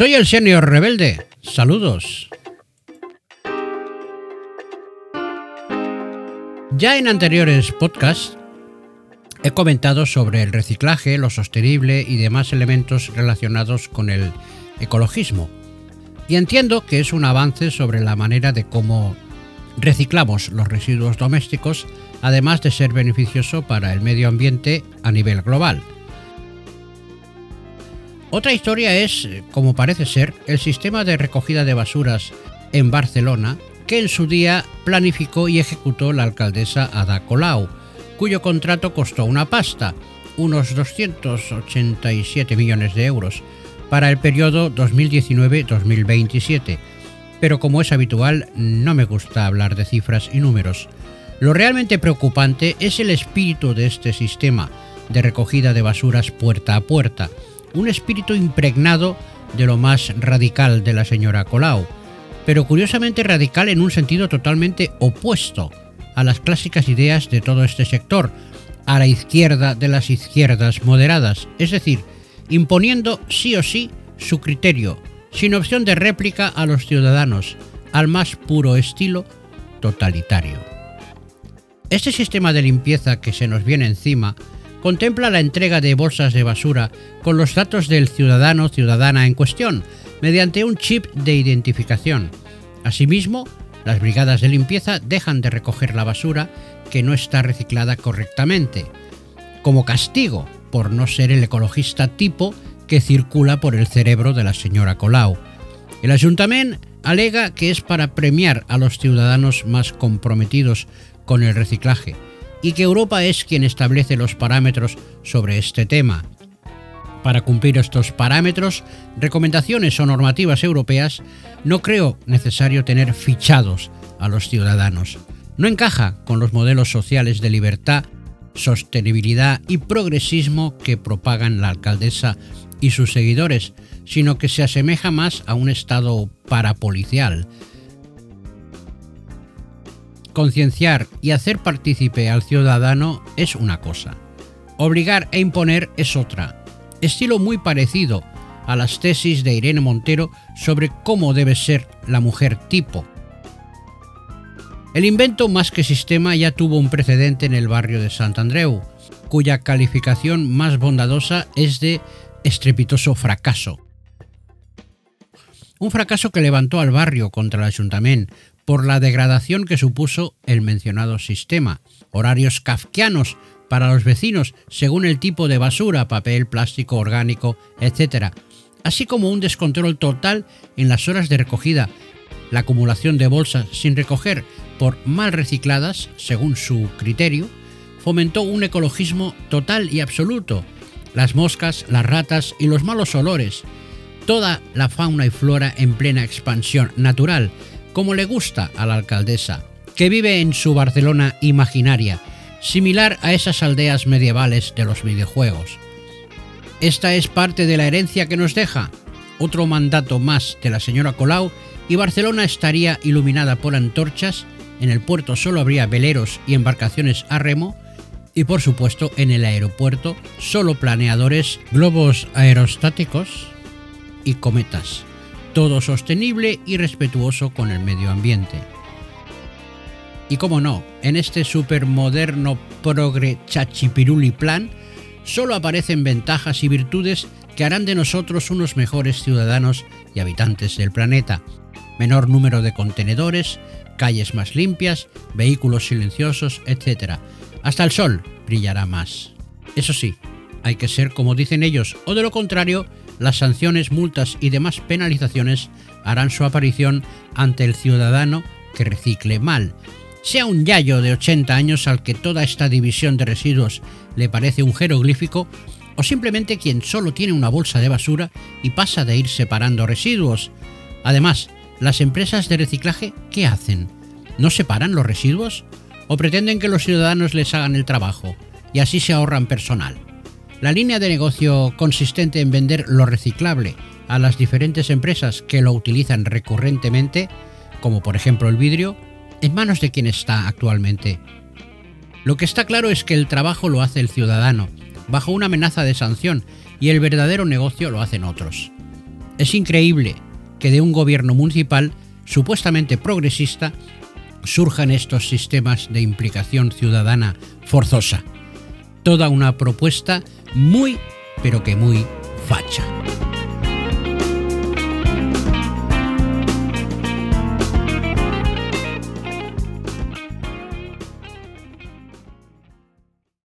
Soy el senior rebelde. Saludos. Ya en anteriores podcasts he comentado sobre el reciclaje, lo sostenible y demás elementos relacionados con el ecologismo. Y entiendo que es un avance sobre la manera de cómo reciclamos los residuos domésticos, además de ser beneficioso para el medio ambiente a nivel global. Otra historia es, como parece ser, el sistema de recogida de basuras en Barcelona, que en su día planificó y ejecutó la alcaldesa Ada Colau, cuyo contrato costó una pasta, unos 287 millones de euros, para el periodo 2019-2027. Pero como es habitual, no me gusta hablar de cifras y números. Lo realmente preocupante es el espíritu de este sistema de recogida de basuras puerta a puerta, un espíritu impregnado de lo más radical de la señora Colau, pero curiosamente radical en un sentido totalmente opuesto a las clásicas ideas de todo este sector, a la izquierda de las izquierdas moderadas, es decir, imponiendo sí o sí su criterio, sin opción de réplica a los ciudadanos, al más puro estilo totalitario. Este sistema de limpieza que se nos viene encima contempla la entrega de bolsas de basura con los datos del ciudadano ciudadana en cuestión, mediante un chip de identificación. Asimismo, las brigadas de limpieza dejan de recoger la basura que no está reciclada correctamente, como castigo por no ser el ecologista tipo que circula por el cerebro de la señora Colau. El ayuntamiento alega que es para premiar a los ciudadanos más comprometidos con el reciclaje, y que Europa es quien establece los parámetros sobre este tema. Para cumplir estos parámetros, recomendaciones o normativas europeas, no creo necesario tener fichados a los ciudadanos. No encaja con los modelos sociales de libertad, sostenibilidad y progresismo que propagan la alcaldesa y sus seguidores, sino que se asemeja más a un estado parapolicial, Concienciar y hacer partícipe al ciudadano es una cosa. Obligar e imponer es otra. Estilo muy parecido a las tesis de Irene Montero sobre cómo debe ser la mujer tipo. El invento más que sistema ya tuvo un precedente en el barrio de Sant Andreu, cuya calificación más bondadosa es de estrepitoso fracaso. Un fracaso que levantó al barrio contra el ayuntamiento, por la degradación que supuso el mencionado sistema. Horarios kafkianos para los vecinos según el tipo de basura, papel, plástico, orgánico, etc. Así como un descontrol total en las horas de recogida, la acumulación de bolsas sin recoger por mal recicladas, según su criterio, fomentó un ecologismo total y absoluto. Las moscas, las ratas y los malos olores, toda la fauna y flora en plena expansión natural, como le gusta a la alcaldesa, que vive en su Barcelona imaginaria, similar a esas aldeas medievales de los videojuegos. Esta es parte de la herencia que nos deja, otro mandato más de la señora Colau y Barcelona estaría iluminada por antorchas, en el puerto solo habría veleros y embarcaciones a remo, y por supuesto en el aeropuerto solo planeadores, globos aerostáticos y cometas todo sostenible y respetuoso con el medio ambiente. Y como no, en este supermoderno progre chachipiruli plan, solo aparecen ventajas y virtudes que harán de nosotros unos mejores ciudadanos y habitantes del planeta. Menor número de contenedores, calles más limpias, vehículos silenciosos, etc. Hasta el sol brillará más. Eso sí, hay que ser como dicen ellos, o de lo contrario, las sanciones, multas y demás penalizaciones harán su aparición ante el ciudadano que recicle mal. Sea un yayo de 80 años al que toda esta división de residuos le parece un jeroglífico, o simplemente quien solo tiene una bolsa de basura y pasa de ir separando residuos. Además, las empresas de reciclaje, ¿qué hacen? ¿No separan los residuos? ¿O pretenden que los ciudadanos les hagan el trabajo y así se ahorran personal? La línea de negocio consistente en vender lo reciclable a las diferentes empresas que lo utilizan recurrentemente, como por ejemplo el vidrio, en manos de quien está actualmente. Lo que está claro es que el trabajo lo hace el ciudadano, bajo una amenaza de sanción, y el verdadero negocio lo hacen otros. Es increíble que de un gobierno municipal supuestamente progresista surjan estos sistemas de implicación ciudadana forzosa. Toda una propuesta muy, pero que muy facha.